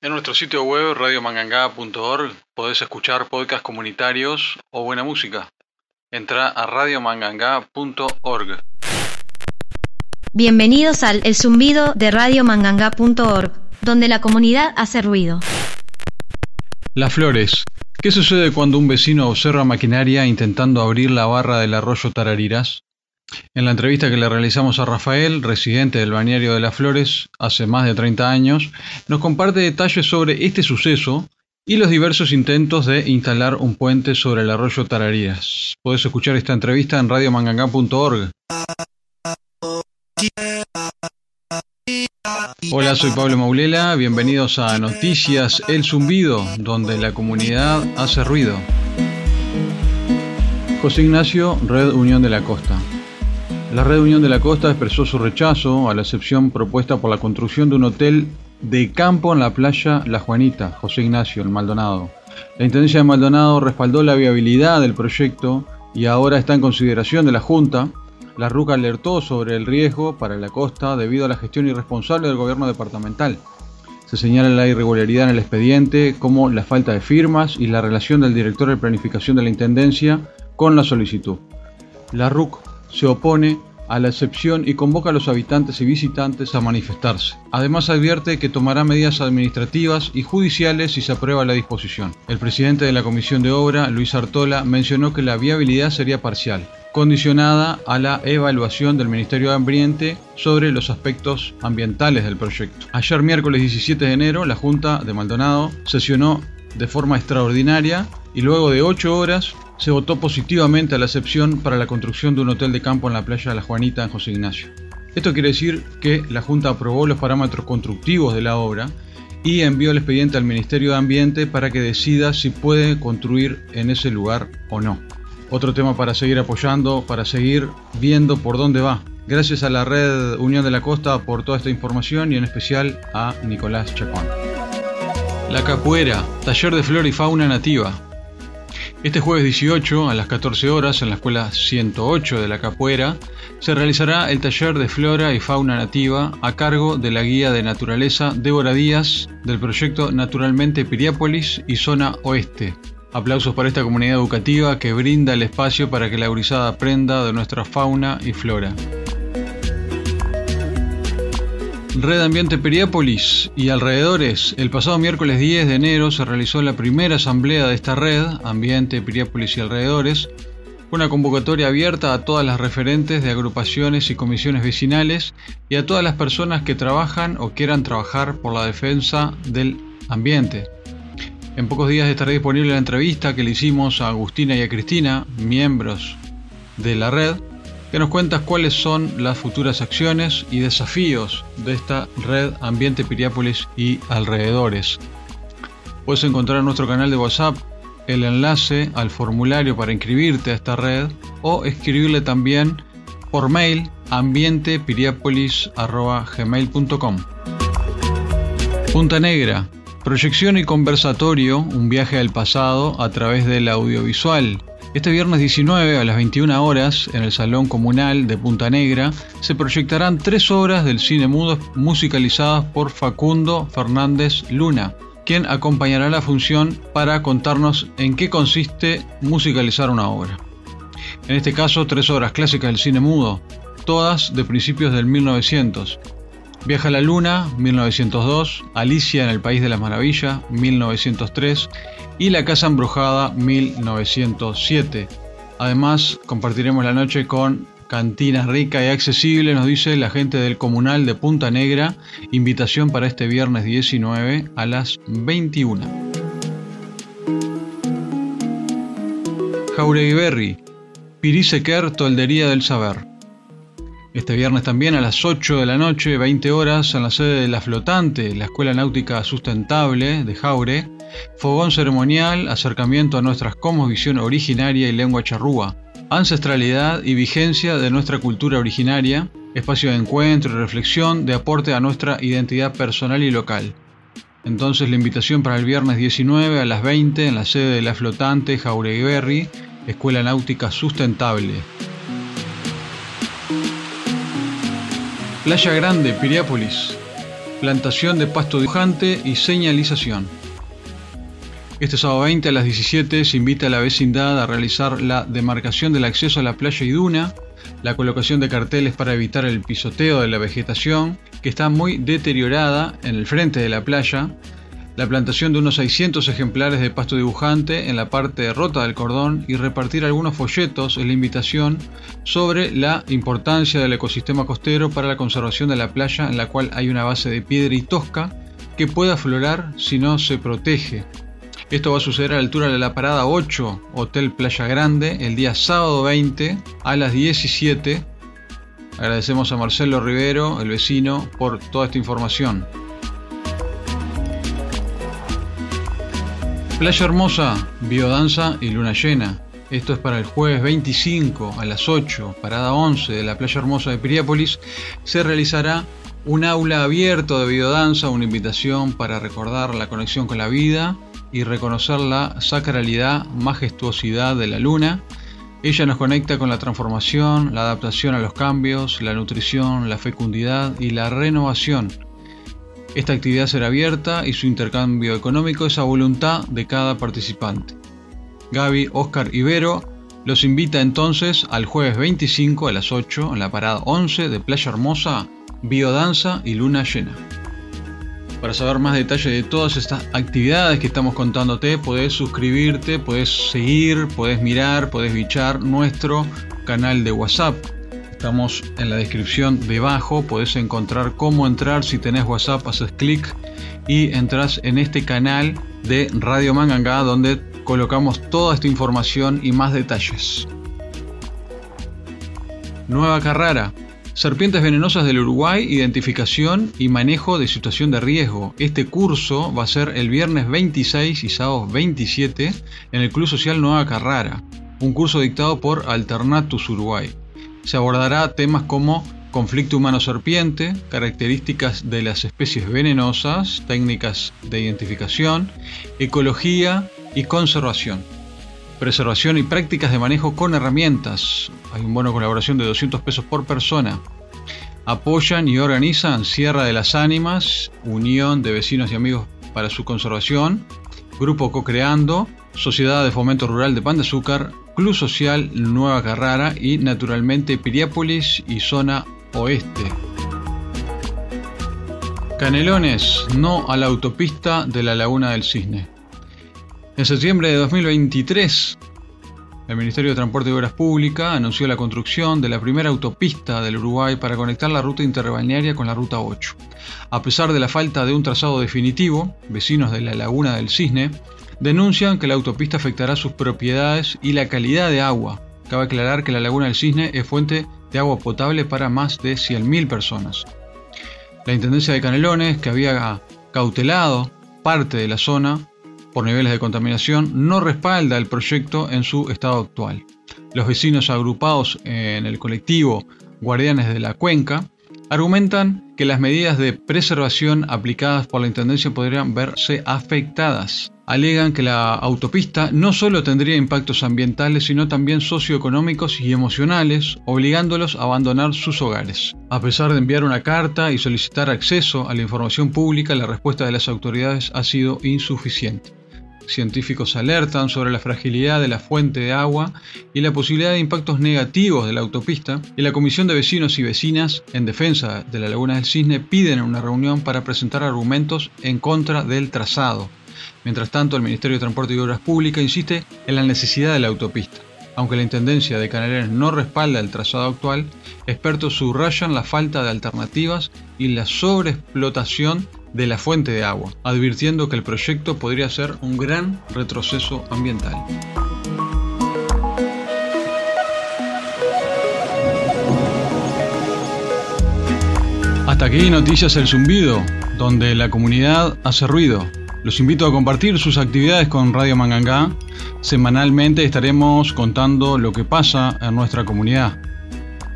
En nuestro sitio web radiomanganga.org podés escuchar podcasts comunitarios o buena música. Entra a radiomanganga.org. Bienvenidos al El Zumbido de radiomanganga.org, donde la comunidad hace ruido. Las flores. ¿Qué sucede cuando un vecino observa maquinaria intentando abrir la barra del arroyo Tarariras? En la entrevista que le realizamos a Rafael, residente del balneario de las Flores, hace más de 30 años, nos comparte detalles sobre este suceso y los diversos intentos de instalar un puente sobre el arroyo Tarariras. Puedes escuchar esta entrevista en radiomanganga.org. Hola, soy Pablo Maulela, bienvenidos a Noticias El Zumbido, donde la comunidad hace ruido. José Ignacio, Red Unión de la Costa. La Red Unión de la Costa expresó su rechazo a la excepción propuesta por la construcción de un hotel de campo en la playa La Juanita, José Ignacio, en Maldonado. La Intendencia de Maldonado respaldó la viabilidad del proyecto y ahora está en consideración de la Junta. La RUC alertó sobre el riesgo para la costa debido a la gestión irresponsable del gobierno departamental. Se señala la irregularidad en el expediente como la falta de firmas y la relación del director de planificación de la Intendencia con la solicitud. La RUC se opone a la excepción y convoca a los habitantes y visitantes a manifestarse. Además advierte que tomará medidas administrativas y judiciales si se aprueba la disposición. El presidente de la Comisión de Obra, Luis Artola, mencionó que la viabilidad sería parcial, condicionada a la evaluación del Ministerio de Ambiente sobre los aspectos ambientales del proyecto. Ayer miércoles 17 de enero, la Junta de Maldonado sesionó de forma extraordinaria y luego de ocho horas se votó positivamente a la excepción para la construcción de un hotel de campo en la playa de La Juanita en José Ignacio. Esto quiere decir que la Junta aprobó los parámetros constructivos de la obra y envió el expediente al Ministerio de Ambiente para que decida si puede construir en ese lugar o no. Otro tema para seguir apoyando, para seguir viendo por dónde va. Gracias a la red Unión de la Costa por toda esta información y en especial a Nicolás Chacón. La Capuera, taller de flora y fauna nativa. Este jueves 18 a las 14 horas en la escuela 108 de la Capuera se realizará el taller de flora y fauna nativa a cargo de la guía de naturaleza Débora Díaz del proyecto Naturalmente Piriápolis y Zona Oeste. Aplausos para esta comunidad educativa que brinda el espacio para que la gurizada aprenda de nuestra fauna y flora. Red Ambiente Periápolis y alrededores. El pasado miércoles 10 de enero se realizó la primera asamblea de esta red, Ambiente Periápolis y alrededores, una convocatoria abierta a todas las referentes de agrupaciones y comisiones vecinales y a todas las personas que trabajan o quieran trabajar por la defensa del ambiente. En pocos días estará disponible la entrevista que le hicimos a Agustina y a Cristina, miembros de la red, que nos cuentas cuáles son las futuras acciones y desafíos de esta red Ambiente Piriápolis y alrededores. Puedes encontrar en nuestro canal de WhatsApp el enlace al formulario para inscribirte a esta red o escribirle también por mail ambientepiriapolis.gmail.com Punta Negra, proyección y conversatorio, un viaje al pasado a través del audiovisual este viernes 19 a las 21 horas, en el Salón Comunal de Punta Negra, se proyectarán tres obras del cine mudo musicalizadas por Facundo Fernández Luna, quien acompañará la función para contarnos en qué consiste musicalizar una obra. En este caso, tres obras clásicas del cine mudo, todas de principios del 1900. Viaja a la Luna, 1902, Alicia en el País de las Maravillas, 1903 y La Casa Embrujada 1907. Además, compartiremos la noche con Cantina Rica y Accesible, nos dice la gente del Comunal de Punta Negra. Invitación para este viernes 19 a las 21. Jauregui Berry, Pirisequer, Toldería del Saber. Este viernes también a las 8 de la noche, 20 horas, en la sede de La Flotante, la Escuela Náutica Sustentable de Jaure, fogón ceremonial, acercamiento a nuestras visión originaria y lengua charrúa, ancestralidad y vigencia de nuestra cultura originaria, espacio de encuentro y reflexión de aporte a nuestra identidad personal y local. Entonces la invitación para el viernes 19 a las 20 en la sede de La Flotante Jauregui Escuela Náutica Sustentable. Playa Grande, Piriápolis, plantación de pasto dibujante y señalización. Este sábado 20 a las 17 se invita a la vecindad a realizar la demarcación del acceso a la playa y duna, la colocación de carteles para evitar el pisoteo de la vegetación, que está muy deteriorada en el frente de la playa, la plantación de unos 600 ejemplares de pasto dibujante en la parte rota del cordón y repartir algunos folletos en la invitación sobre la importancia del ecosistema costero para la conservación de la playa en la cual hay una base de piedra y tosca que puede aflorar si no se protege. Esto va a suceder a la altura de la parada 8, Hotel Playa Grande, el día sábado 20 a las 17. Agradecemos a Marcelo Rivero, el vecino, por toda esta información. Playa Hermosa, biodanza y luna llena. Esto es para el jueves 25 a las 8, parada 11 de la Playa Hermosa de Piriápolis. Se realizará un aula abierto de biodanza, una invitación para recordar la conexión con la vida y reconocer la sacralidad, majestuosidad de la luna. Ella nos conecta con la transformación, la adaptación a los cambios, la nutrición, la fecundidad y la renovación esta actividad será abierta y su intercambio económico es a voluntad de cada participante. Gaby, Oscar y Vero los invita entonces al jueves 25 a las 8 en la parada 11 de Playa Hermosa, Biodanza y Luna Llena. Para saber más detalles de todas estas actividades que estamos contándote, puedes suscribirte, puedes seguir, puedes mirar, puedes bichar nuestro canal de WhatsApp Estamos en la descripción debajo, podés encontrar cómo entrar si tenés WhatsApp, haces clic y entras en este canal de Radio Manganga donde colocamos toda esta información y más detalles. Nueva carrera. Serpientes venenosas del Uruguay, identificación y manejo de situación de riesgo. Este curso va a ser el viernes 26 y sábado 27 en el Club Social Nueva Carrara, un curso dictado por Alternatus Uruguay se abordará temas como conflicto humano-serpiente, características de las especies venenosas, técnicas de identificación, ecología y conservación, preservación y prácticas de manejo con herramientas. Hay un bono colaboración de 200 pesos por persona. Apoyan y organizan Sierra de las Ánimas, Unión de Vecinos y Amigos para su conservación, Grupo Co-Creando, Sociedad de Fomento Rural de Pan de Azúcar, Club Social Nueva Carrara y naturalmente Piriápolis y zona oeste. Canelones, no a la autopista de la Laguna del Cisne. En septiembre de 2023, el Ministerio de Transporte y Obras Públicas anunció la construcción de la primera autopista del Uruguay para conectar la ruta interbalnearia con la ruta 8. A pesar de la falta de un trazado definitivo, vecinos de la Laguna del Cisne denuncian que la autopista afectará sus propiedades y la calidad de agua. Cabe aclarar que la Laguna del Cisne es fuente de agua potable para más de 100.000 personas. La Intendencia de Canelones, que había cautelado parte de la zona por niveles de contaminación, no respalda el proyecto en su estado actual. Los vecinos agrupados en el colectivo Guardianes de la Cuenca argumentan que las medidas de preservación aplicadas por la Intendencia podrían verse afectadas alegan que la autopista no solo tendría impactos ambientales, sino también socioeconómicos y emocionales, obligándolos a abandonar sus hogares. A pesar de enviar una carta y solicitar acceso a la información pública, la respuesta de las autoridades ha sido insuficiente. Científicos alertan sobre la fragilidad de la fuente de agua y la posibilidad de impactos negativos de la autopista, y la Comisión de Vecinos y Vecinas en Defensa de la Laguna del Cisne piden una reunión para presentar argumentos en contra del trazado. Mientras tanto, el Ministerio de Transporte y Obras Públicas insiste en la necesidad de la autopista. Aunque la Intendencia de Canelones no respalda el trazado actual, expertos subrayan la falta de alternativas y la sobreexplotación de la fuente de agua, advirtiendo que el proyecto podría ser un gran retroceso ambiental. Hasta aquí Noticias El Zumbido, donde la comunidad hace ruido. Los invito a compartir sus actividades con Radio Mangangá. Semanalmente estaremos contando lo que pasa en nuestra comunidad.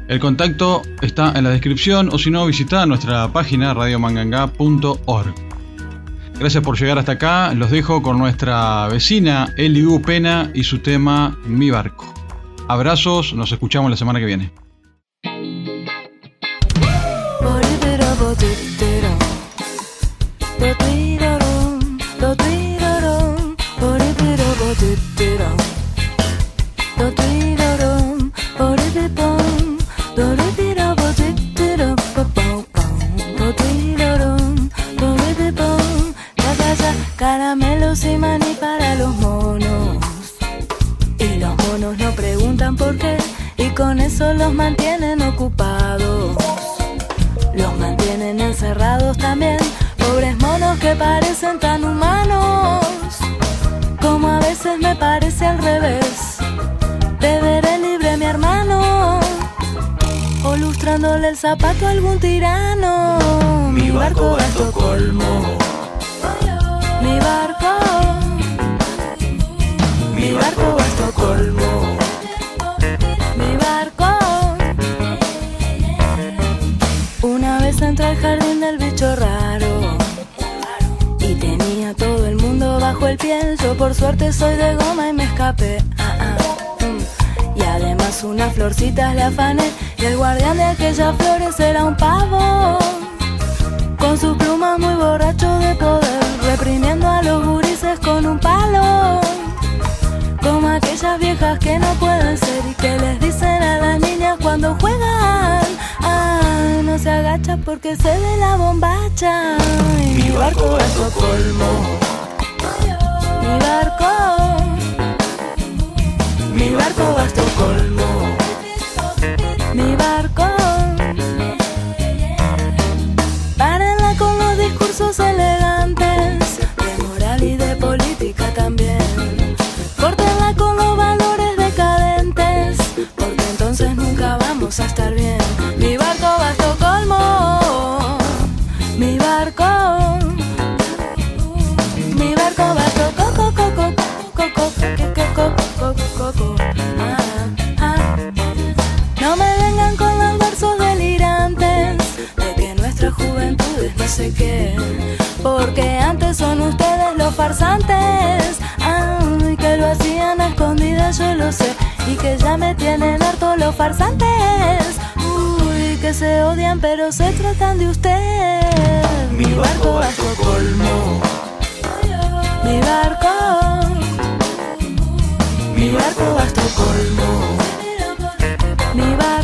El contacto está en la descripción o si no visita nuestra página radiomanganga.org. Gracias por llegar hasta acá. Los dejo con nuestra vecina Eliu Pena y su tema Mi Barco. Abrazos, nos escuchamos la semana que viene. Caramelos y maní para los monos. Y los monos no preguntan por qué y con eso los mantienen ocupados. Los mantienen encerrados también, pobres monos que parecen tan humanos, como a veces me parece al revés. Beberé libre mi hermano, o lustrándole el zapato a algún tirano. Mi barco va a Estocolmo. Mi barco, Mi barco va a Estocolmo. mi barco. Una vez entré al jardín del bicho raro y tenía todo el mundo bajo el pie. Yo por suerte soy de goma y me escapé. Ah, ah, mm. Y además unas florcitas le afané y el guardián de aquellas flores era un pavo. Con sus plumas muy borracho de poder, reprimiendo a los gurises con un palo. Como aquellas viejas que no pueden ser y que les dicen a las niñas cuando juegan. Ah, no se agacha porque se ve la bombacha. Y Mi barco va a Estocolmo. mi barco, Mi barco va a Estocolmo. mi barco. Párenla con los discursos elegantes, son ustedes los farsantes. Ay, que lo hacían a escondidas, yo lo sé. Y que ya me tienen harto los farsantes. Uy, que se odian, pero se tratan de usted. Mi barco a su colmo. Mi barco. Mi barco a tu colmo. Mi barco.